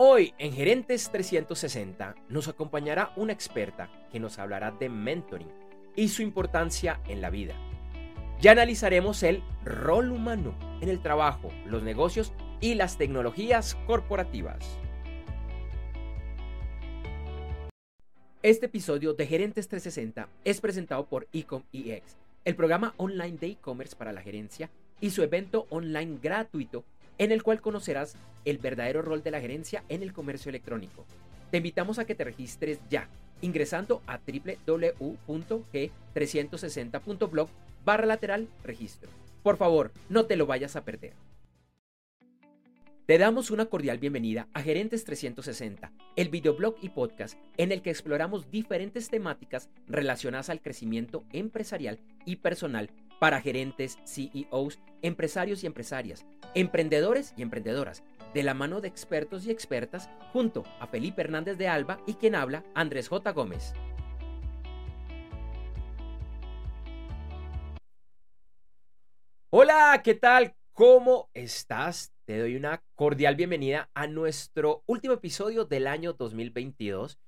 Hoy en Gerentes 360 nos acompañará una experta que nos hablará de mentoring y su importancia en la vida. Ya analizaremos el rol humano en el trabajo, los negocios y las tecnologías corporativas. Este episodio de Gerentes 360 es presentado por Ecom EX, el programa online de e-commerce para la gerencia y su evento online gratuito en el cual conocerás el verdadero rol de la gerencia en el comercio electrónico. Te invitamos a que te registres ya ingresando a www.g360.blog barra lateral registro. Por favor, no te lo vayas a perder. Te damos una cordial bienvenida a Gerentes 360, el videoblog y podcast en el que exploramos diferentes temáticas relacionadas al crecimiento empresarial y personal para gerentes, CEOs, empresarios y empresarias, emprendedores y emprendedoras, de la mano de expertos y expertas, junto a Felipe Hernández de Alba y quien habla, Andrés J. Gómez. Hola, ¿qué tal? ¿Cómo estás? Te doy una cordial bienvenida a nuestro último episodio del año 2022.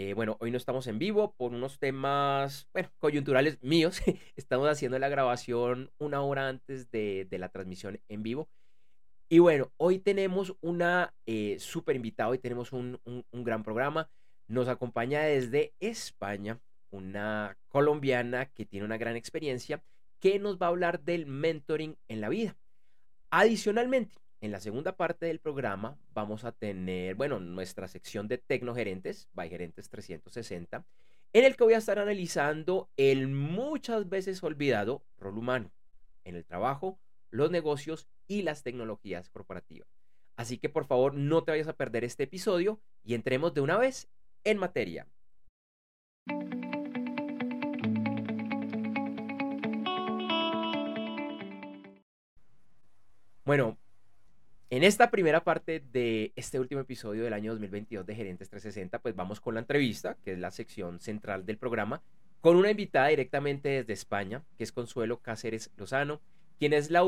Eh, bueno, hoy no estamos en vivo por unos temas, bueno, coyunturales míos. estamos haciendo la grabación una hora antes de, la transmisión en vivo. Y bueno, hoy tenemos una eh, súper invitada, hoy tenemos un, un gran programa. Nos acompaña desde España una colombiana que tiene una gran experiencia que nos va a hablar del mentoring en la vida. Adicionalmente, en la segunda parte del programa vamos a tener, bueno, nuestra sección de Tecnogerentes, by Gerentes 360, en el que voy a estar analizando el muchas veces olvidado rol humano en el trabajo, los negocios y las tecnologías corporativas. Así que por favor no te vayas a perder este episodio y entremos de una vez en materia. Bueno, en esta primera parte de este último episodio del año 2022 de Gerentes 360, pues vamos con la entrevista, que es la sección central del programa, con una invitada directamente desde España, que es Consuelo Cáceres Lozano, quien es la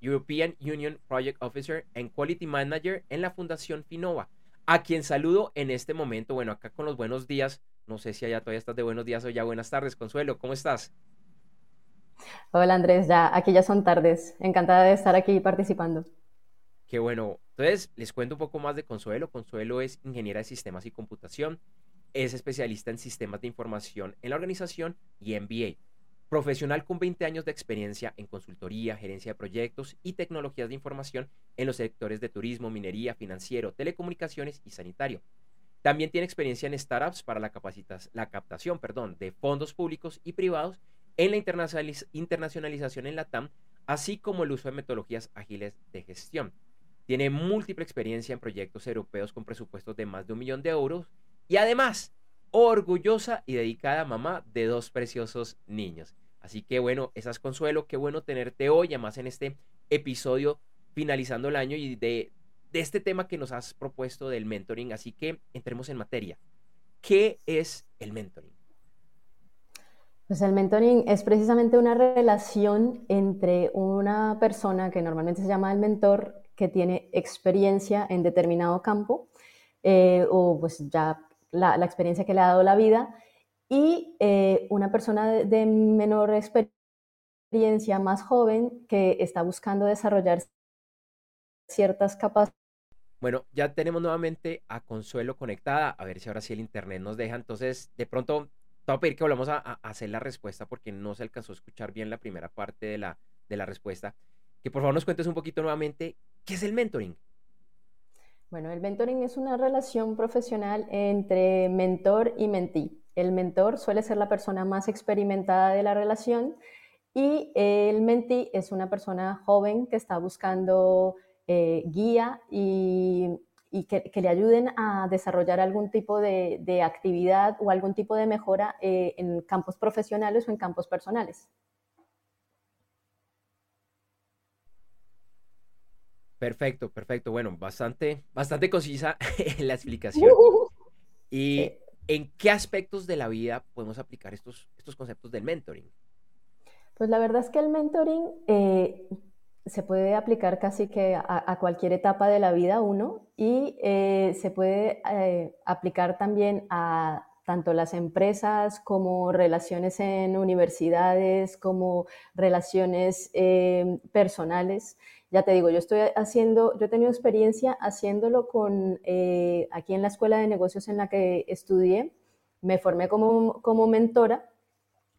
European Union Project Officer and Quality Manager en la Fundación Finova, a quien saludo en este momento, bueno, acá con los buenos días, no sé si allá todavía estás de buenos días o ya buenas tardes, Consuelo, ¿cómo estás? Hola Andrés, ya aquí ya son tardes, encantada de estar aquí participando. Bueno. Entonces, les cuento un poco más de Consuelo. Consuelo es ingeniera de sistemas y computación. Es especialista en sistemas de información en la organización y MBA. Profesional con 20 años de experiencia en consultoría, gerencia de proyectos y tecnologías de información en los sectores de turismo, minería, financiero, telecomunicaciones y sanitario. También tiene experiencia en startups para la, captación de fondos públicos y privados en la internacionalización en la TAM, así como el uso de metodologías ágiles de gestión. Tiene múltiple experiencia en proyectos europeos con presupuestos de más de un millón de euros y además orgullosa y dedicada mamá de dos preciosos niños. Así que bueno, esas consuelo, qué bueno tenerte hoy, además en este episodio finalizando el año y de, de este tema que nos has propuesto del mentoring. Así que entremos en materia. ¿Qué es el mentoring? Pues el mentoring es precisamente una relación entre una persona que normalmente se llama el mentor que tiene experiencia en determinado campo eh, o pues ya la, experiencia que le ha dado la vida y eh, una persona de, menor experiencia, más joven, que está buscando desarrollar ciertas capacidades. Bueno, ya tenemos nuevamente a Consuelo conectada, a ver si ahora sí el internet nos deja. Entonces, de pronto, te voy a pedir que volvamos a, hacer la respuesta porque no se alcanzó a escuchar bien la primera parte de la, de la respuesta. Que por favor nos cuentes un poquito nuevamente ¿Qué es el mentoring? Bueno, el mentoring es una relación profesional entre mentor y mentí. El mentor suele ser la persona más experimentada de la relación y el mentí es una persona joven que está buscando eh, guía y, que, le ayuden a desarrollar algún tipo de, actividad o algún tipo de mejora eh, en campos profesionales o en campos personales. Perfecto, perfecto. Bueno, bastante, bastante concisa la explicación. ¿Y en qué aspectos de la vida podemos aplicar estos, estos conceptos del mentoring? Pues la verdad es que el mentoring, eh, se puede aplicar casi que a, cualquier etapa de la vida uno y eh, se puede eh, aplicar también a tanto las empresas como relaciones en universidades, como relaciones eh, personales. Ya te digo, yo estoy haciendo, yo he tenido experiencia haciéndolo con, aquí en la escuela de negocios en la que estudié, me formé como, como mentora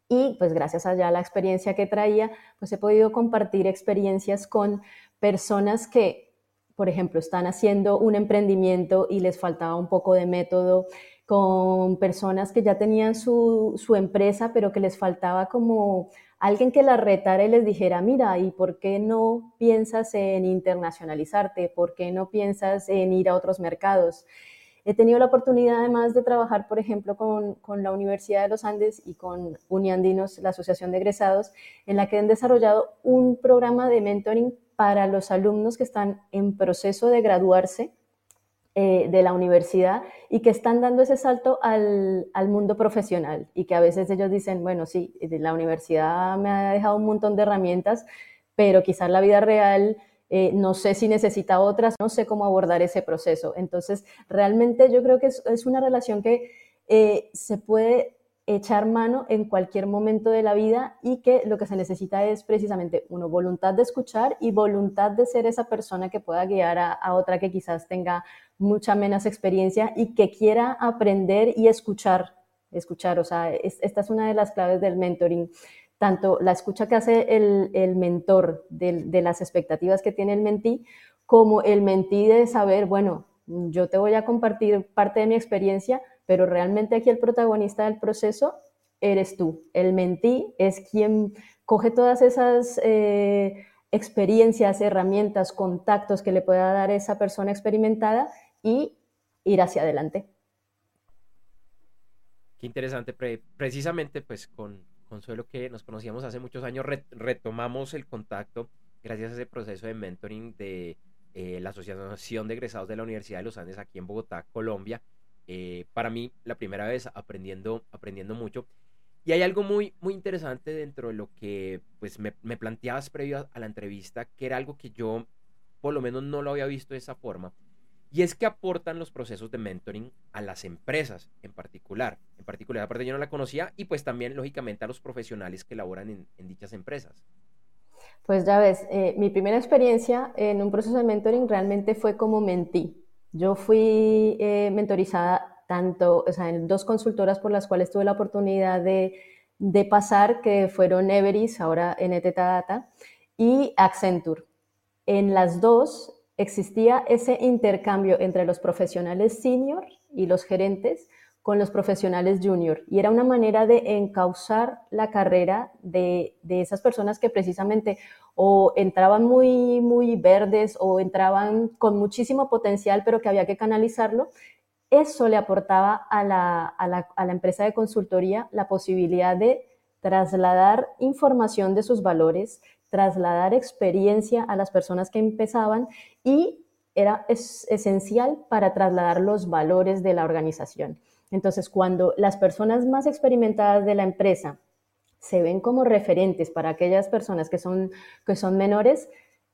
y pues gracias a la experiencia que traía, pues he podido compartir experiencias con personas que, por ejemplo, están haciendo un emprendimiento y les faltaba un poco de método, con personas que ya tenían su, su empresa, pero que les faltaba como alguien que la retara y les dijera, mira, ¿y por qué no piensas en internacionalizarte? ¿Por qué no piensas en ir a otros mercados? He tenido la oportunidad además de trabajar, por ejemplo, con, con, la Universidad de los Andes y con Uniandinos, la Asociación de Egresados, en la que han desarrollado un programa de mentoring para los alumnos que están en proceso de graduarse eh, de la universidad y que están dando ese salto al, al, mundo profesional y que a veces ellos dicen, bueno, sí, la universidad me ha dejado un montón de herramientas, pero quizás la vida real eh, no sé si necesita otras, no sé cómo abordar ese proceso. Entonces, realmente yo creo que es, una relación que eh, se puede echar mano en cualquier momento de la vida y que lo que se necesita es precisamente, uno, voluntad de escuchar y voluntad de ser esa persona que pueda guiar a, otra que quizás tenga mucha menos experiencia y que quiera aprender y escuchar, escuchar, o sea, esta es una de las claves del mentoring tanto la escucha que hace el, mentor de, las expectativas que tiene el mentí, como el mentí de saber, bueno, yo te voy a compartir parte de mi experiencia, pero realmente aquí el protagonista del proceso eres tú. El mentí es quien coge todas esas eh, experiencias, herramientas, contactos que le pueda dar esa persona experimentada y ir hacia adelante. Qué interesante, precisamente pues con, Consuelo, que nos conocíamos hace muchos años, retomamos el contacto gracias a ese proceso de mentoring de eh, la Asociación de Egresados de la Universidad de los Andes aquí en Bogotá, Colombia. Eh, para mí, la primera vez aprendiendo, aprendiendo mucho. Y hay algo muy, muy interesante dentro de lo que pues, me, me planteabas previo a la entrevista, que era algo que yo por lo menos no lo había visto de esa forma, y es que aportan los procesos de mentoring a las empresas en particular. En particular, aparte yo no la conocía y pues también, lógicamente, a los profesionales que laboran en, dichas empresas. Pues ya ves, eh, mi primera experiencia en un proceso de mentoring realmente fue como mentí. Yo fui eh, mentorizada tanto, o sea, en dos consultoras por las cuales tuve la oportunidad de, de pasar, que fueron Everis, ahora NTT Data, y Accenture. En las dos existía ese intercambio entre los profesionales senior y los gerentes con los profesionales junior. Y era una manera de encauzar la carrera de, esas personas que precisamente o entraban muy, muy verdes o entraban con muchísimo potencial, pero que había que canalizarlo. Eso le aportaba a la, a la empresa de consultoría la posibilidad de trasladar información de sus valores, trasladar experiencia a las personas que empezaban y era es, esencial para trasladar los valores de la organización. Entonces, cuando las personas más experimentadas de la empresa se ven como referentes para aquellas personas que son, que son menores,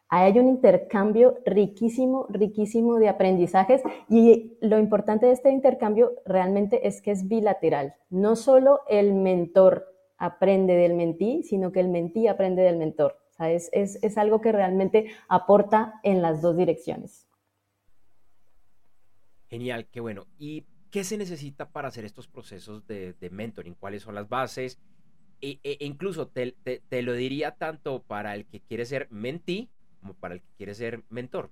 hay un intercambio riquísimo, riquísimo de aprendizajes y lo importante de este intercambio realmente es que es bilateral. No solo el mentor aprende del mentí, sino que el mentí aprende del mentor es, algo que realmente aporta en las dos direcciones. Genial, qué bueno. ¿Y qué se necesita para hacer estos procesos de, mentoring? ¿Cuáles son las bases? E, e, e incluso te, te, lo diría tanto para el que quiere ser mentí como para el que quiere ser mentor.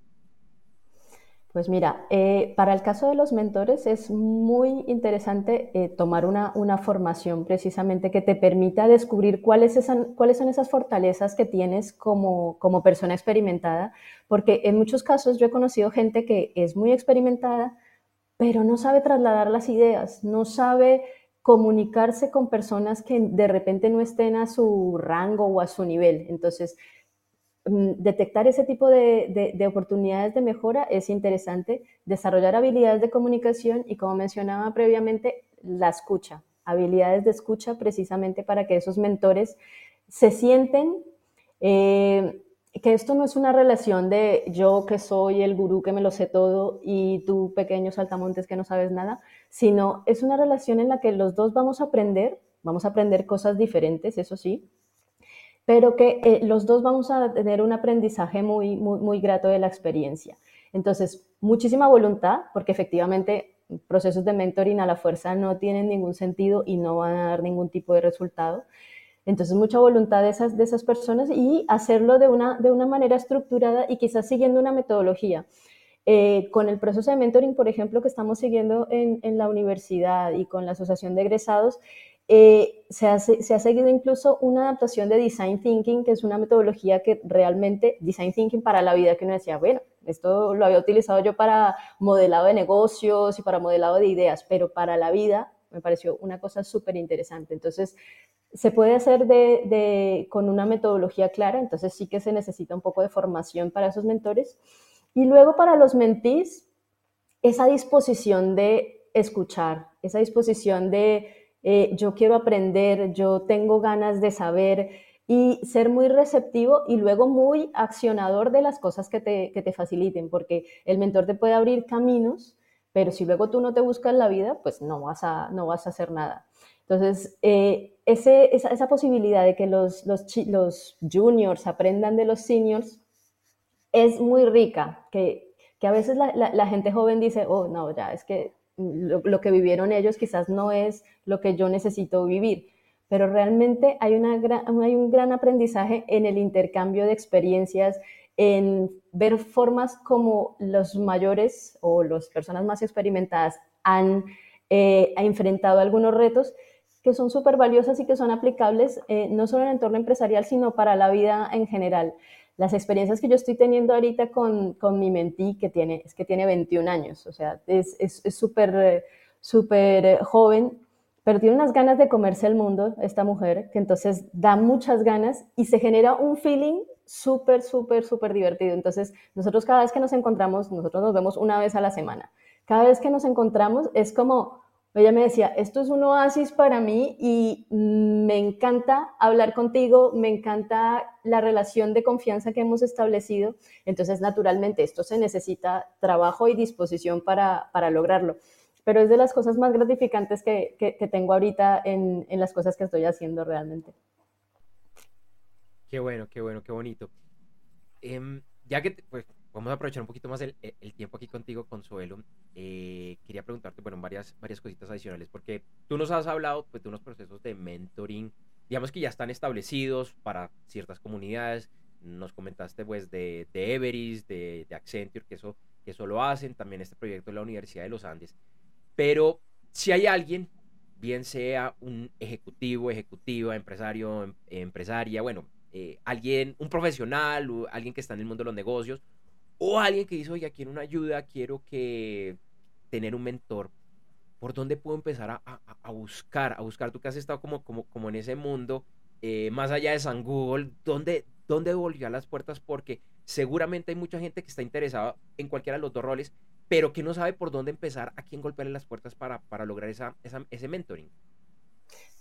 Pues mira, eh, para el caso de los mentores es muy interesante eh, tomar una, formación precisamente que te permita descubrir cuáles, cuáles son esas fortalezas que tienes como, como persona experimentada, porque en muchos casos yo he conocido gente que es muy experimentada, pero no sabe trasladar las ideas, no sabe comunicarse con personas que de repente no estén a su rango o a su nivel. Entonces, Mm, detectar ese tipo de, oportunidades de mejora es interesante, desarrollar habilidades de comunicación y como mencionaba previamente, la escucha, habilidades de escucha precisamente para que esos mentores se sienten eh, que esto no es una relación de yo que soy el gurú que me lo sé todo y tú pequeño saltamontes que no sabes nada, sino es una relación en la que los dos vamos a aprender, vamos a aprender cosas diferentes, eso sí, pero que eh, los dos vamos a tener un aprendizaje muy, muy, muy grato de la experiencia. Entonces, muchísima voluntad, porque efectivamente procesos de mentoring a la fuerza no tienen ningún sentido y no van a dar ningún tipo de resultado. Entonces, mucha voluntad de esas, de esas personas y hacerlo de una, de una manera estructurada y quizás siguiendo una metodología. Eh, con el proceso de mentoring, por ejemplo, que estamos siguiendo en, en la universidad y con la Asociación de Egresados, eh, se, ha, se, ha, seguido incluso una adaptación de Design Thinking, que es una metodología que realmente, Design Thinking para la vida, que uno decía, bueno, esto lo había utilizado yo para modelado de negocios y para modelado de ideas, pero para la vida me pareció una cosa súper interesante. Entonces, se puede hacer de, con una metodología clara, entonces sí que se necesita un poco de formación para esos mentores. Y luego para los mentís, esa disposición de escuchar, esa disposición de eh, yo quiero aprender, yo tengo ganas de saber y ser muy receptivo y luego muy accionador de las cosas que te, que te faciliten, porque el mentor te puede abrir caminos, pero si luego tú no te buscas la vida, pues no vas a, no vas a hacer nada. Entonces, eh, ese, esa, esa, posibilidad de que los, los, los, juniors aprendan de los seniors es muy rica, que, que a veces la, la, la, gente joven dice, oh, no, ya, es que lo, lo, que vivieron ellos quizás no es lo que yo necesito vivir, pero realmente hay, una hay un gran aprendizaje en el intercambio de experiencias, en ver formas como los mayores o las personas más experimentadas han eh, enfrentado algunos retos que son súper valiosas y que son aplicables eh, no solo en el entorno empresarial, sino para la vida en general. Las experiencias que yo estoy teniendo ahorita con, con mi mentí, que tiene, es que tiene 21 años, o sea, es súper, súper joven, pero tiene unas ganas de comerse el mundo, esta mujer, que entonces da muchas ganas y se genera un feeling súper, súper, súper divertido. Entonces, nosotros cada vez que nos encontramos, nosotros nos vemos una vez a la semana. Cada vez que nos encontramos es como, ella me decía, esto es un oasis para mí y me encanta hablar contigo, me encanta la relación de confianza que hemos establecido. Entonces, naturalmente, esto se necesita trabajo y disposición para, para lograrlo pero es de las cosas más gratificantes que, que, que tengo ahorita en, en, las cosas que estoy haciendo realmente. Qué bueno, qué bueno, qué bonito. Eh, ya que pues, vamos a aprovechar un poquito más el, el tiempo aquí contigo, Consuelo, eh, quería preguntarte, bueno, varias, varias cositas adicionales, porque tú nos has hablado pues, de unos procesos de mentoring, digamos que ya están establecidos para ciertas comunidades, nos comentaste pues de, de Everest, de, de Accenture, que eso, que eso lo hacen, también este proyecto de la Universidad de los Andes. Pero si hay alguien, bien sea un ejecutivo, ejecutiva, empresario, em, empresaria, bueno, eh, alguien, un profesional, alguien que está en el mundo de los negocios, o alguien que dice, oye, quiero una ayuda, quiero que tener un mentor, ¿por dónde puedo empezar a, a, buscar? A buscar, tú que has estado como, como, como en ese mundo, eh, más allá de San Google, ¿dónde, ¿dónde volvió las puertas? Porque seguramente hay mucha gente que está interesada en cualquiera de los dos roles, pero que no sabe por dónde empezar, a quién golpearle las puertas para, para lograr esa, esa, ese mentoring.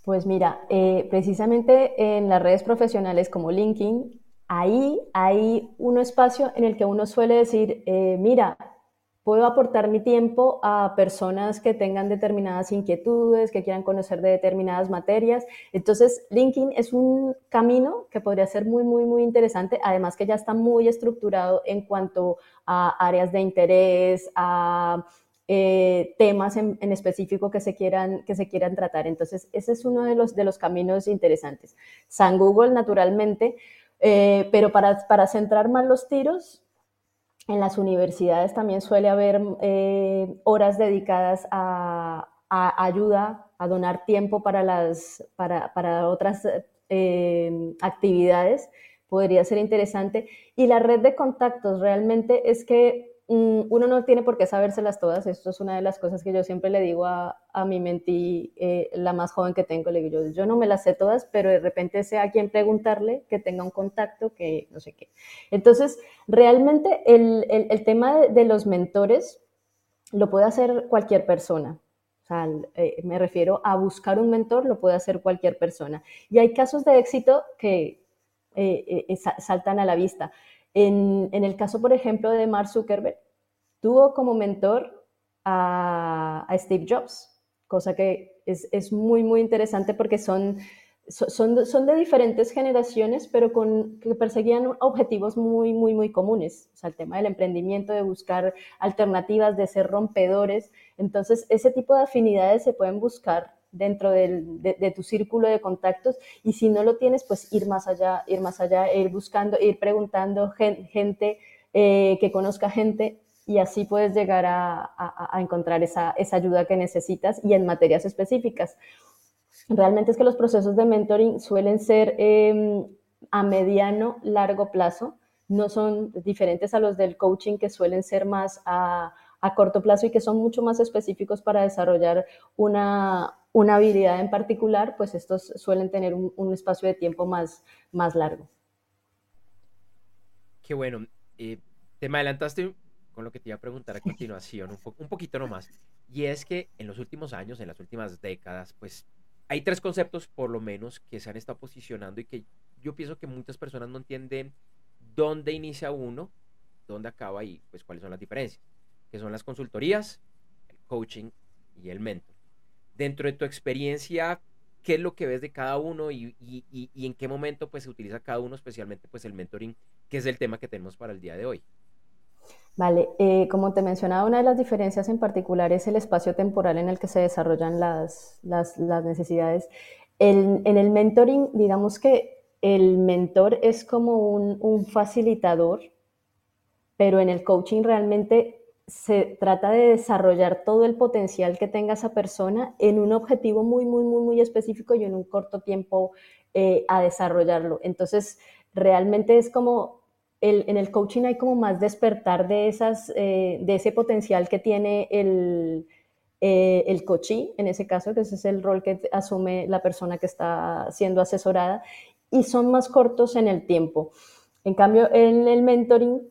Pues mira, eh, precisamente en las redes profesionales como LinkedIn, ahí hay un espacio en el que uno suele decir, eh, mira, puedo aportar mi tiempo a personas que tengan determinadas inquietudes, que quieran conocer de determinadas materias. Entonces, LinkedIn es un camino que podría ser muy, muy, muy interesante, además que ya está muy estructurado en cuanto a áreas de interés, a eh, temas en, específico que se, quieran, que se quieran tratar. Entonces, ese es uno de los, de los caminos interesantes. San Google, naturalmente, eh, pero para, para centrar más los tiros, en las universidades también suele haber eh, horas dedicadas a, ayuda, a donar tiempo para, las, para, para otras eh, actividades. Podría ser interesante. Y la red de contactos realmente es que uno no tiene por qué sabérselas todas. Esto es una de las cosas que yo siempre le digo a, a mi mentí, eh, la más joven que tengo. Le digo, yo, yo no me las sé todas, pero de repente sé a quién preguntarle, que tenga un contacto, que no sé qué. Entonces, realmente el, el, tema de, los mentores lo puede hacer cualquier persona. O sea, eh, me refiero a buscar un mentor, lo puede hacer cualquier persona. Y hay casos de éxito que eh, saltan a la vista. En, el caso, por ejemplo, de Mark Zuckerberg, tuvo como mentor a, Steve Jobs, cosa que es, muy, muy interesante porque son, son, son, de diferentes generaciones, pero que perseguían objetivos muy, muy, muy comunes. O sea, el tema del emprendimiento, de buscar alternativas, de ser rompedores. Entonces, ese tipo de afinidades se pueden buscar dentro de, tu círculo de contactos y si no lo tienes, pues ir más allá, ir más allá, ir buscando, ir preguntando gente, eh, que conozca gente y así puedes llegar a, encontrar esa, ayuda que necesitas y en materias específicas. Realmente es que los procesos de mentoring suelen ser em, a mediano, largo plazo, no son diferentes a los del coaching que suelen ser más a, a corto plazo y que son mucho más específicos para desarrollar una, una habilidad en particular, pues estos suelen tener un, espacio de tiempo más, más largo. Qué bueno. Eh, te adelantaste con lo que te iba a preguntar a continuación, un, un poquito nomás. Y es que en los últimos años, en las últimas décadas, pues hay tres conceptos por lo menos que se han estado posicionando y que yo pienso que muchas personas no entienden dónde inicia uno, dónde acaba y pues cuáles son las diferencias, que son las consultorías, el coaching y el mentor dentro de tu experiencia, ¿qué es lo que ves de cada uno y, en qué momento pues, se utiliza cada uno, especialmente pues, el mentoring, que es el tema que tenemos para el día de hoy? Vale, eh, como te mencionaba, una de las diferencias en particular es el espacio temporal en el que se desarrollan las, necesidades. en el mentoring, digamos que el mentor es como un, un facilitador, pero en el coaching realmente se trata de desarrollar todo el potencial que tenga esa persona en un objetivo muy, muy, muy, muy específico y en un corto tiempo eh, a desarrollarlo. Entonces, realmente es como, en el coaching hay como más despertar de, esas, eh, de ese potencial que tiene el, eh, el coaching, en ese caso, que ese es el rol que asume la persona que está siendo asesorada, y son más cortos en el tiempo. En cambio, en el mentoring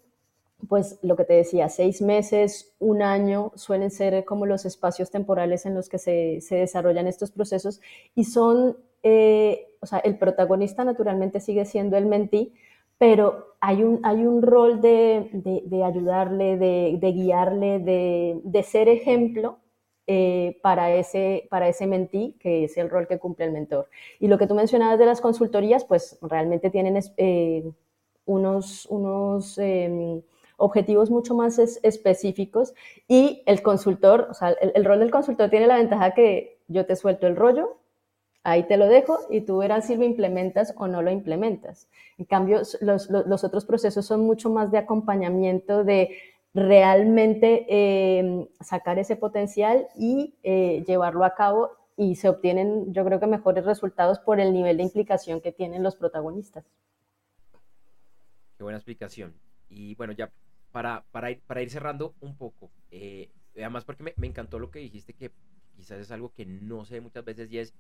pues lo que te decía, seis meses, un año suelen ser como los espacios temporales en los que se, desarrollan estos procesos y son, eh, o sea, el protagonista naturalmente sigue siendo el mentí, pero hay un, hay un rol de, ayudarle, de, guiarle, de, ser ejemplo eh, para, ese, para ese mentí, que es el rol que cumple el mentor. Y lo que tú mencionabas de las consultorías, pues realmente tienen eh, unos... unos em, objetivos mucho más específicos y el consultor, o sea, el, rol del consultor tiene la ventaja que yo te suelto el rollo, ahí te lo dejo y tú verás si lo implementas o no lo implementas. En cambio, los, otros procesos son mucho más de acompañamiento, de realmente eh, sacar ese potencial y eh, llevarlo a cabo y se obtienen, yo creo que mejores resultados por el nivel de implicación que tienen los protagonistas. Qué buena explicación. Y bueno, ya para, para, ir, para ir cerrando un poco, eh, además porque me, me, encantó lo que dijiste, que quizás es algo que no sé muchas veces y es,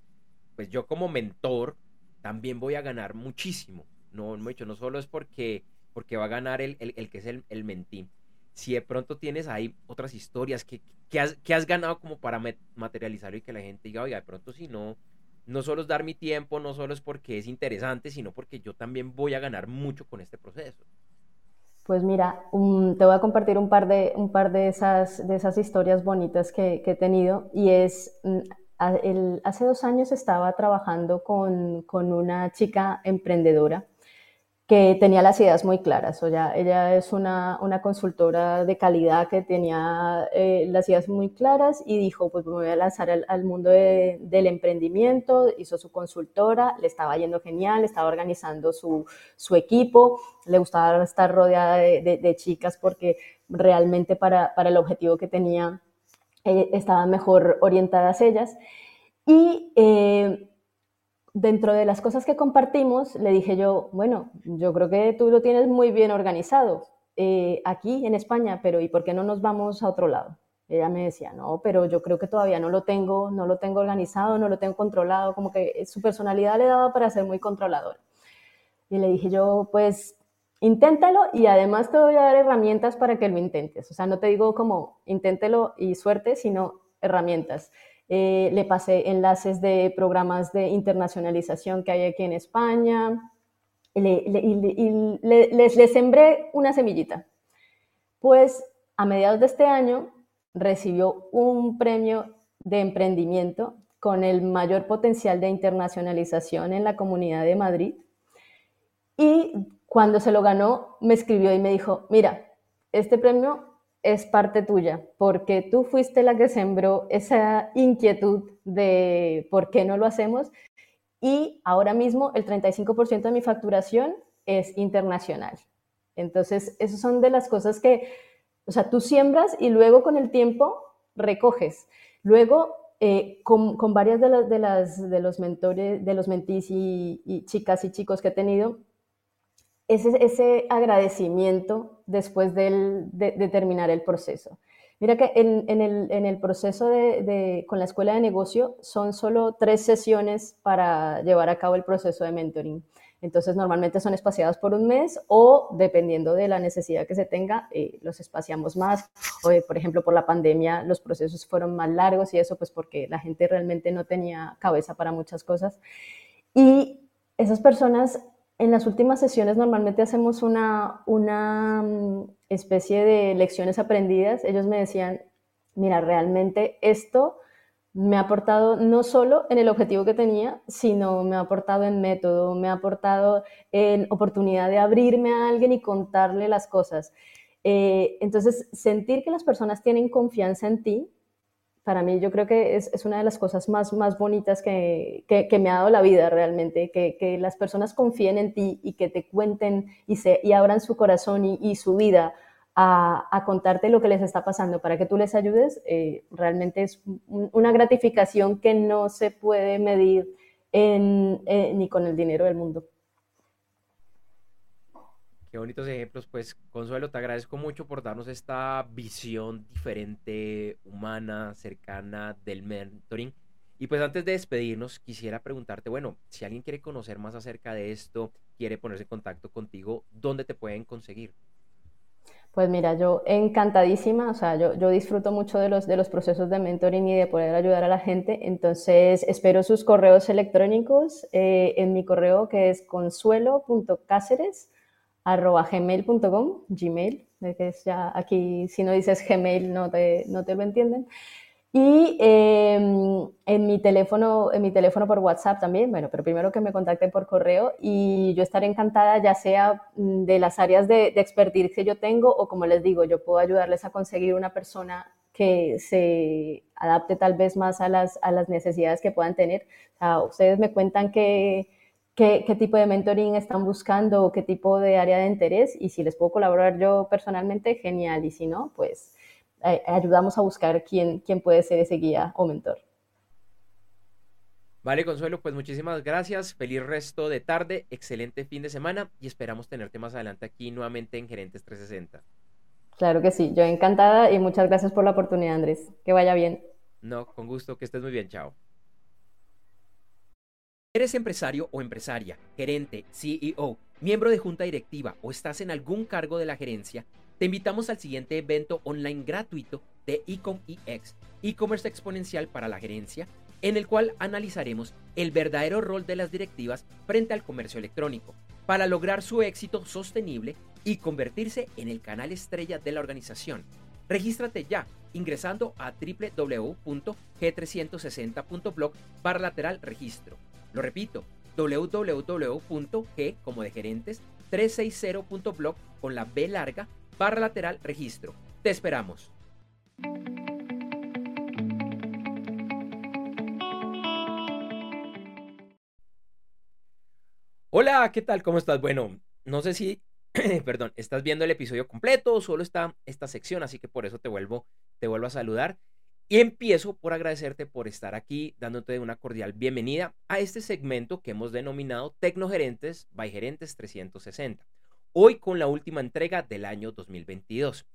pues yo como mentor también voy a ganar muchísimo. No, no, no solo es porque, porque va a ganar el, el, el que es el, el mentín. Si de pronto tienes ahí otras historias que, que, has, que has ganado como para materializarlo y que la gente diga, oiga, de pronto si no, no solo es dar mi tiempo, no solo es porque es interesante, sino porque yo también voy a ganar mucho con este proceso. Pues mira, te voy a compartir un par de, un par de, esas, de esas historias bonitas que, he tenido y es, mm, hace dos años estaba trabajando con, con una chica emprendedora que tenía las ideas muy claras. O ya, ella es una, una, consultora de calidad que tenía eh, las ideas muy claras y dijo, pues me voy a lanzar al, mundo del emprendimiento, hizo su consultora, le estaba yendo genial, estaba organizando su, su equipo, le gustaba estar rodeada de, de, chicas porque realmente para, para, el objetivo que tenía eh, estaban mejor orientadas ellas. Y eh, dentro de las cosas que compartimos, le dije yo, bueno, yo creo que tú lo tienes muy bien organizado eh, aquí en España, pero ¿y por qué no nos vamos a otro lado? Ella me decía, no, pero yo creo que todavía no lo tengo, no lo tengo organizado, no lo tengo controlado, como que su personalidad le daba para ser muy controlador. Y le dije yo, pues inténtalo y además te voy a dar herramientas para que lo intentes. O sea, no te digo como inténtelo y suerte, sino herramientas. Eh, le pasé enlaces de programas de internacionalización que hay aquí en España. y les, sembré una semillita. Pues a mediados de este año recibió un premio de emprendimiento con el mayor potencial de internacionalización en la comunidad de Madrid. Y cuando se lo ganó, me escribió y me dijo, mira, este premio es parte tuya, porque tú fuiste la que sembró esa inquietud de por qué no lo hacemos y ahora mismo el 35% de mi facturación es internacional. Entonces, esas son de las cosas que, o sea, tú siembras y luego con el tiempo recoges. Luego, eh, con, con, varias de, las, de, las, de los mentores, de los mentís y, y, chicas y chicos que he tenido, ese, ese agradecimiento después de, terminar el proceso. Mira que en, el, proceso de, con la escuela de negocio son solo tres sesiones para llevar a cabo el proceso de mentoring. Entonces, normalmente son espaciados por un mes o, dependiendo de la necesidad que se tenga, eh, los espaciamos más. O, eh, por ejemplo, por la pandemia, los procesos fueron más largos y eso, pues porque la gente realmente no tenía cabeza para muchas cosas. Y esas personas, en las últimas sesiones, normalmente hacemos una, una mm, especie de lecciones aprendidas, ellos me decían, mira, realmente esto me ha aportado no solo en el objetivo que tenía, sino me ha aportado en método, me ha aportado en oportunidad de abrirme a alguien y contarle las cosas. Eh, entonces, sentir que las personas tienen confianza en ti, para mí yo creo que es, es una de las cosas más, más bonitas que, que, me ha dado la vida realmente, que, que, las personas confíen en ti y que te cuenten y, se, y abran su corazón y, y su vida a, a, contarte lo que les está pasando para que tú les ayudes, eh, realmente es una gratificación que no se puede medir en, eh, ni con el dinero del mundo. Qué bonitos ejemplos, pues Consuelo, te agradezco mucho por darnos esta visión diferente, humana, cercana del mentoring. Y pues antes de despedirnos, quisiera preguntarte, bueno, si alguien quiere conocer más acerca de esto, quiere ponerse en contacto contigo, ¿dónde te pueden conseguir? Pues mira, yo encantadísima, o sea, yo, yo, disfruto mucho de los, de los procesos de mentoring y de poder ayudar a la gente, entonces espero sus correos electrónicos eh, en mi correo que es consuelo.cáceres arroba gmail.com, gmail, que es ya aquí si no dices gmail no te, no te lo entienden. Y em, en, mi teléfono, en mi teléfono por WhatsApp también, bueno, pero primero que me contacten por correo y yo estaré encantada ya sea mm, de las áreas de, de expertise que yo tengo o como les digo, yo puedo ayudarles a conseguir una persona que se adapte tal vez más a las, a las necesidades que puedan tener. O ustedes me cuentan que qué, tipo de mentoring están buscando o qué tipo de área de interés y si les puedo colaborar yo personalmente, genial. Y si no, pues eh, ayudamos a buscar quién, quién puede ser ese guía o mentor. Vale, Consuelo, pues muchísimas gracias. Feliz resto de tarde, excelente fin de semana y esperamos tenerte más adelante aquí nuevamente en Gerentes 360. Claro que sí, yo encantada y muchas gracias por la oportunidad, Andrés. Que vaya bien. No, con gusto, que estés muy bien, chao. ¿Eres empresario o empresaria, gerente, CEO, miembro de junta directiva o estás en algún cargo de la gerencia? Te invitamos al siguiente evento online gratuito de Ecom EX, e-commerce exponencial para la gerencia, en el cual analizaremos el verdadero rol de las directivas frente al comercio electrónico para lograr su éxito sostenible y convertirse en el canal estrella de la organización. Regístrate ya ingresando a www.g360.blog para lateral registro. Lo repito, www.g como de gerentes 360.blog con la B larga barra lateral registro. Te esperamos. Hola, ¿qué tal? ¿Cómo estás? Bueno, no sé si, perdón, estás viendo el episodio completo o solo está esta sección, así que por eso te vuelvo, te vuelvo a saludar. Y empiezo por agradecerte por estar aquí, dándote una cordial bienvenida a este segmento que hemos denominado Tecnogerentes by Gerentes 360. Hoy con la última entrega del año 2022.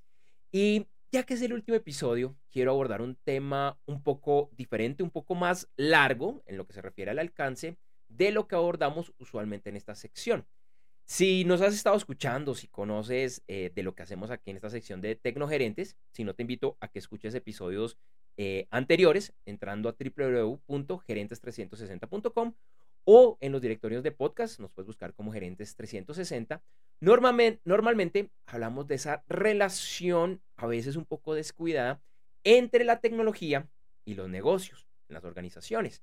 Y ya que es el último episodio, quiero abordar un tema un poco diferente, un poco más largo en lo que se refiere al alcance de lo que abordamos usualmente en esta sección. Si nos has estado escuchando, si conoces eh, de lo que hacemos aquí en esta sección de Tecnogerentes, si no te invito a que escuches episodios eh, anteriores entrando a www.gerentes360.com o en los directorios de podcast, nos puedes buscar como Gerentes 360. Normalmente, hablamos de esa relación, a veces un poco descuidada, entre la tecnología y los negocios en las organizaciones.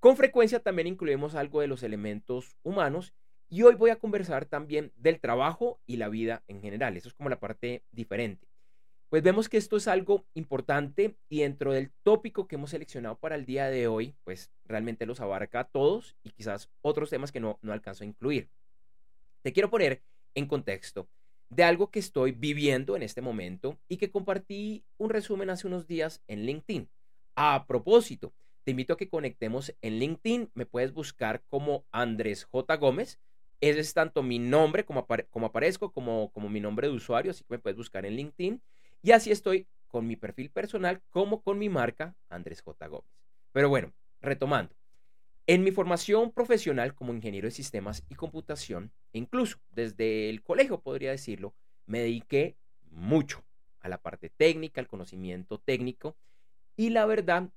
Con frecuencia también incluimos algo de los elementos humanos y hoy voy a conversar también del trabajo y la vida en general. Eso es como la parte diferente. Pues vemos que esto es algo importante y dentro del tópico que hemos seleccionado para el día de hoy, pues realmente los abarca a todos y quizás otros temas que no, no alcanzo a incluir. Te quiero poner en contexto de algo que estoy viviendo en este momento y que compartí un resumen hace unos días en LinkedIn. A propósito, te invito a que conectemos en LinkedIn. Me puedes buscar como Andrés J. Gómez. Ese es tanto mi nombre como, como aparezco, como, como mi nombre de usuario, así que me puedes buscar en LinkedIn. Y así estoy con mi perfil personal como con mi marca Andrés J. Gómez. Pero bueno, retomando. En mi formación profesional como ingeniero de sistemas y computación, incluso desde el colegio podría decirlo, me dediqué mucho a la parte técnica, al conocimiento técnico y la verdad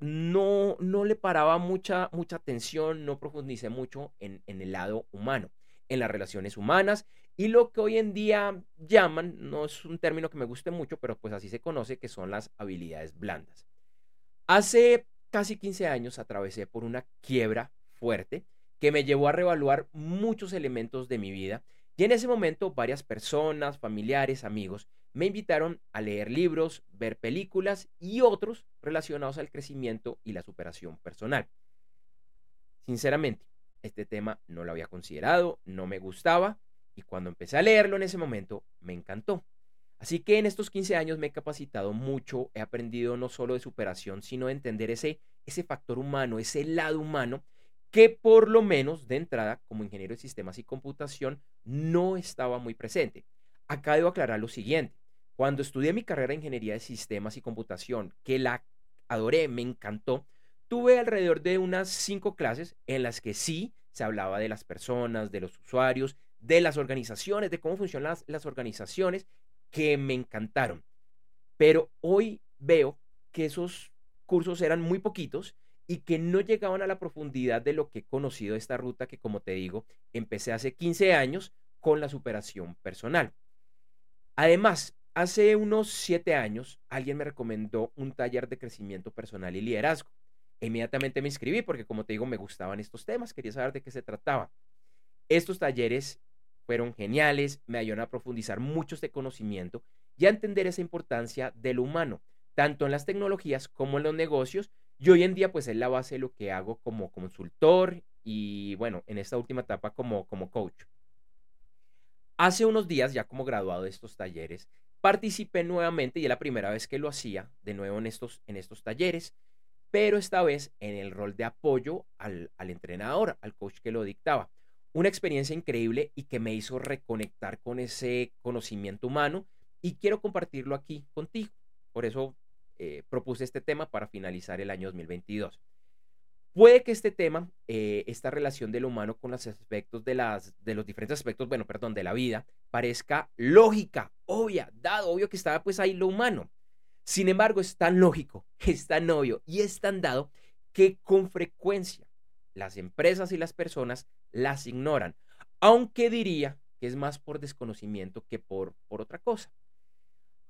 no, no le paraba mucha, mucha atención, no profundicé mucho en, en el lado humano, en las relaciones humanas y lo que hoy en día llaman, no es un término que me guste mucho, pero pues así se conoce, que son las habilidades blandas. Hace casi 15 años atravesé por una quiebra fuerte que me llevó a reevaluar muchos elementos de mi vida y en ese momento varias personas, familiares, amigos me invitaron a leer libros, ver películas y otros relacionados al crecimiento y la superación personal. Sinceramente, este tema no lo había considerado, no me gustaba y cuando empecé a leerlo en ese momento me encantó. Así que en estos 15 años me he capacitado mucho, he aprendido no solo de superación, sino de entender ese, ese factor humano, ese lado humano que por lo menos de entrada como ingeniero de sistemas y computación no estaba muy presente. Acá debo aclarar lo siguiente. Cuando estudié mi carrera de ingeniería de sistemas y computación, que la adoré, me encantó, tuve alrededor de unas cinco clases en las que sí se hablaba de las personas, de los usuarios, de las organizaciones, de cómo funcionan las, organizaciones, que me encantaron. Pero hoy veo que esos cursos eran muy poquitos y que no llegaban a la profundidad de lo que he conocido de esta ruta que, como te digo, empecé hace 15 años con la superación personal. Además, hace unos 7 años alguien me recomendó un taller de crecimiento personal y liderazgo. Inmediatamente me inscribí porque, como te digo, me gustaban estos temas, quería saber de qué se trataba. Estos talleres fueron geniales, me ayudaron a profundizar mucho este conocimiento y a entender esa importancia del humano, tanto en las tecnologías como en los negocios, y hoy en día, pues es la base de lo que hago como consultor y bueno, en esta última etapa como, como coach. Hace unos días, ya como graduado de estos talleres, participé nuevamente y es la primera vez que lo hacía de nuevo en estos, en estos talleres, pero esta vez en el rol de apoyo al, entrenador, al coach que lo dictaba. Una experiencia increíble y que me hizo reconectar con ese conocimiento humano y quiero compartirlo aquí contigo. Por eso eh, propuse este tema para finalizar el año 2022. Puede que este tema, eh, esta relación del humano con los aspectos de, de los diferentes aspectos, bueno, perdón, de la vida, parezca lógica, obvia, dado, obvio que estaba pues ahí lo humano. Sin embargo, es tan lógico, es tan obvio y es tan dado que con frecuencia las empresas y las personas las ignoran, aunque diría que es más por desconocimiento que por, por otra cosa.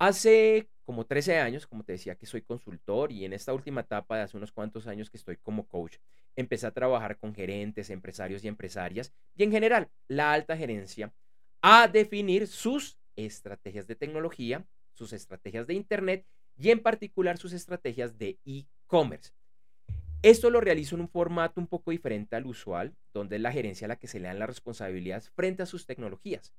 Hace como 13 años, como te decía, que soy consultor y en esta última etapa de hace unos cuantos años que estoy como coach, empecé a trabajar con gerentes, empresarios y empresarias y en general la alta gerencia a definir sus estrategias de tecnología, sus estrategias de Internet y en particular sus estrategias de e-commerce. Esto lo realizo en un formato un poco diferente al usual, donde es la gerencia a la que se le dan las responsabilidades frente a sus tecnologías.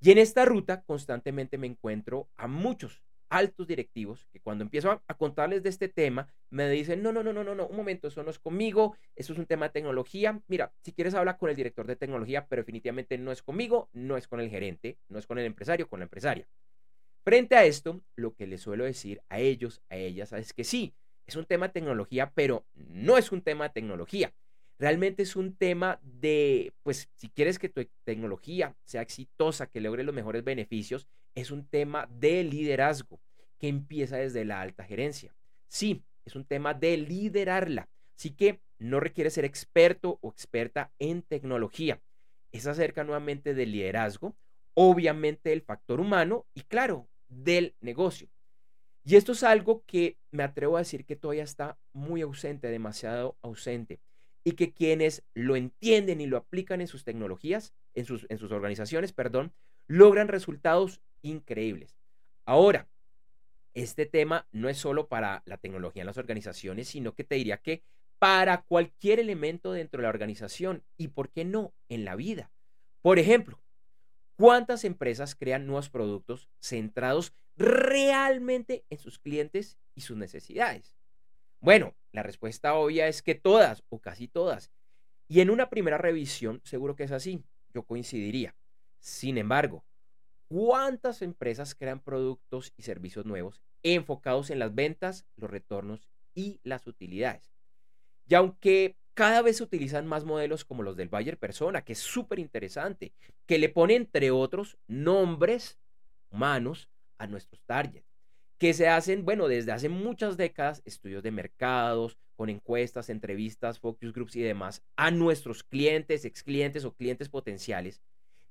Y en esta ruta constantemente me encuentro a muchos altos directivos que cuando empiezo a, contarles de este tema me dicen, no, no, no, no, no, no, un momento, eso no es conmigo, eso es un tema de tecnología. Mira, si quieres hablar con el director de tecnología, pero definitivamente no es conmigo, no es con el gerente, no es con el empresario, con la empresaria. Frente a esto, lo que les suelo decir a ellos, a ellas, es que sí, es un tema de tecnología, pero no es un tema de tecnología. Realmente es un tema de, pues, si quieres que tu tecnología sea exitosa, que logre los mejores beneficios, es un tema de liderazgo que empieza desde la alta gerencia. Sí, es un tema de liderarla. Así que no requiere ser experto o experta en tecnología. Es acerca nuevamente del liderazgo, obviamente del factor humano y claro, del negocio. Y esto es algo que me atrevo a decir que todavía está muy ausente, demasiado ausente, y que quienes lo entienden y lo aplican en sus tecnologías, en sus, en sus organizaciones, perdón, logran resultados increíbles. Ahora, este tema no es solo para la tecnología en las organizaciones, sino que te diría que para cualquier elemento dentro de la organización y, ¿por qué no?, en la vida. Por ejemplo, ¿cuántas empresas crean nuevos productos centrados realmente en sus clientes y sus necesidades? Bueno, la respuesta obvia es que todas o casi todas. Y en una primera revisión, seguro que es así, yo coincidiría. Sin embargo, ¿cuántas empresas crean productos y servicios nuevos enfocados en las ventas, los retornos y las utilidades? Y aunque cada vez se utilizan más modelos como los del Bayer Persona, que es súper interesante, que le pone, entre otros, nombres humanos a nuestros targets, que se hacen, bueno, desde hace muchas décadas, estudios de mercados, con encuestas, entrevistas, focus groups y demás, a nuestros clientes, ex clientes o clientes potenciales.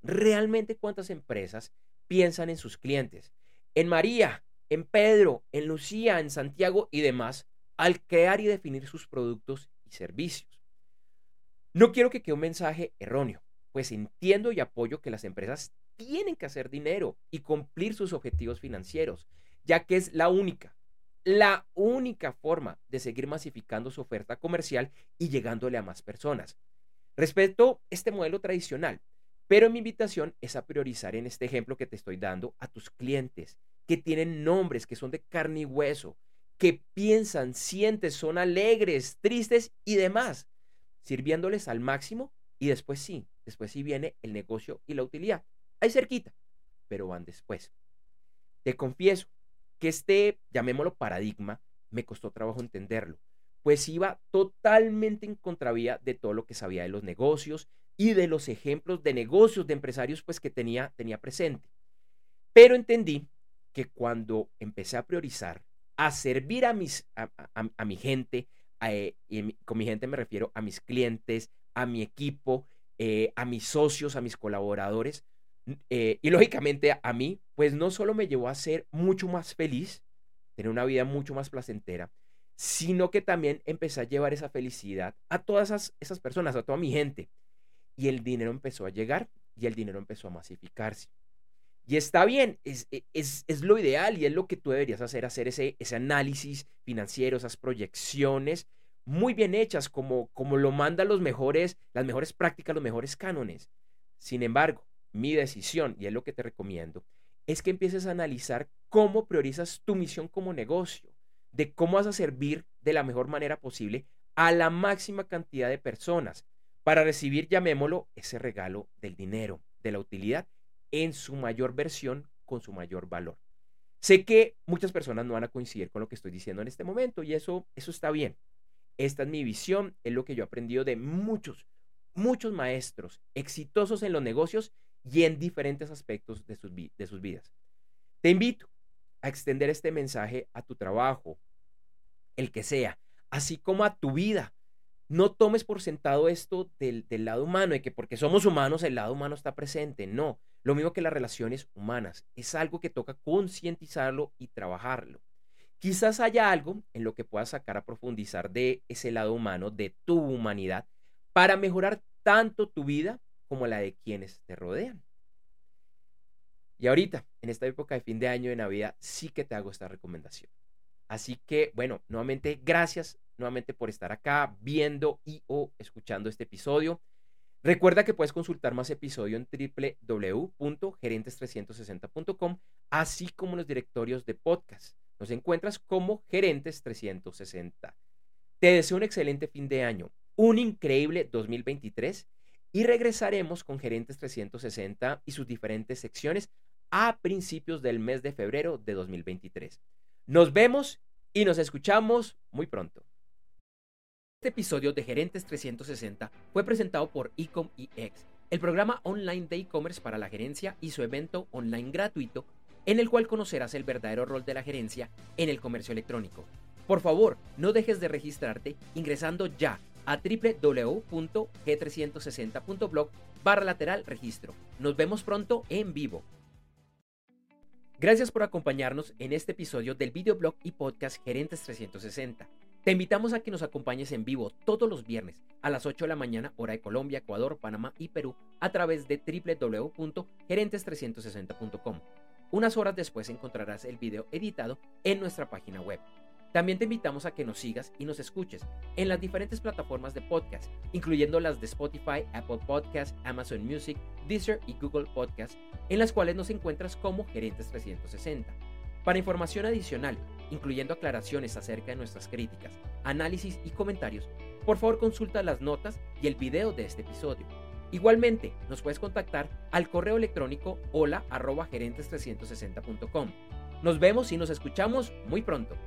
¿Realmente cuántas empresas piensan en sus clientes? En María, en Pedro, en Lucía, en Santiago y demás, al crear y definir sus productos servicios. No quiero que quede un mensaje erróneo, pues entiendo y apoyo que las empresas tienen que hacer dinero y cumplir sus objetivos financieros, ya que es la única, la única forma de seguir masificando su oferta comercial y llegándole a más personas. Respeto este modelo tradicional, pero mi invitación es a priorizar en este ejemplo que te estoy dando a tus clientes que tienen nombres que son de carne y hueso, que piensan, sienten, son alegres, tristes y demás, sirviéndoles al máximo y después sí, después sí viene el negocio y la utilidad. Ahí cerquita, pero van después. Te confieso que este, llamémoslo paradigma, me costó trabajo entenderlo, pues iba totalmente en contravía de todo lo que sabía de los negocios y de los ejemplos de negocios de empresarios pues que tenía, tenía presente. Pero entendí que cuando empecé a priorizar a servir a, mis, a, mi gente, eh, y con mi gente me refiero a mis clientes, a mi equipo, eh, a mis socios, a mis colaboradores, eh, y lógicamente a mí, pues no solo me llevó a ser mucho más feliz, tener una vida mucho más placentera, sino que también empecé a llevar esa felicidad a todas esas, esas personas, a toda mi gente. Y el dinero empezó a llegar y el dinero empezó a masificarse. Y está bien, es, e, es, es, lo ideal y es lo que tú deberías hacer, hacer ese, ese análisis financiero, esas proyecciones muy bien hechas, como, como lo mandan los mejores, las mejores prácticas, los mejores cánones. Sin embargo, mi decisión, y es lo que te recomiendo, es que empieces a analizar cómo priorizas tu misión como negocio, de cómo vas a servir de la mejor manera posible a la máxima cantidad de personas para recibir, llamémoslo, ese regalo del dinero, de la utilidad en su mayor versión con su mayor valor. Sé que muchas personas no van a coincidir con lo que estoy diciendo en este momento y eso, eso está bien. Esta es mi visión, es lo que yo he aprendido de muchos, muchos maestros exitosos en los negocios y en diferentes aspectos de sus, de sus vidas. Te invito a extender este mensaje a tu trabajo, el que sea, así como a tu vida. No tomes por sentado esto del, del lado humano, de que porque somos humanos el lado humano está presente. No, lo mismo que las relaciones humanas. Es algo que toca concientizarlo y trabajarlo. Quizás haya algo en lo que puedas sacar a profundizar de ese lado humano, de tu humanidad, para mejorar tanto tu vida como la de quienes te rodean. Y ahorita, en esta época de fin de año de Navidad, sí que te hago esta recomendación. Así que, bueno, nuevamente, gracias nuevamente por estar acá viendo y o escuchando este episodio. Recuerda que puedes consultar más episodios en www.gerentes360.com, así como los directorios de podcast. Nos encuentras como Gerentes 360. Te deseo un excelente fin de año, un increíble 2023 y regresaremos con Gerentes 360 y sus diferentes secciones a principios del mes de febrero de 2023. Nos vemos y nos escuchamos muy pronto. Este episodio de Gerentes 360 fue presentado por Ecom EX, el programa online de e-commerce para la gerencia y su evento online gratuito en el cual conocerás el verdadero rol de la gerencia en el comercio electrónico. Por favor, no dejes de registrarte ingresando ya a www.g360.blog barra lateral registro. Nos vemos pronto en vivo. Gracias por acompañarnos en este episodio del videoblog y podcast Gerentes 360. Te invitamos a que nos acompañes en vivo todos los viernes a las 8 de la mañana hora de Colombia, Ecuador, Panamá y Perú a través de www.gerentes360.com. Unas horas después encontrarás el video editado en nuestra página web. También te invitamos a que nos sigas y nos escuches en las diferentes plataformas de podcast, incluyendo las de Spotify, Apple Podcasts, Amazon Music, Deezer y Google Podcasts, en las cuales nos encuentras como Gerentes 360. Para información adicional, incluyendo aclaraciones acerca de nuestras críticas, análisis y comentarios, por favor consulta las notas y el video de este episodio. Igualmente, nos puedes contactar al correo electrónico hola gerentes360.com. Nos vemos y nos escuchamos muy pronto.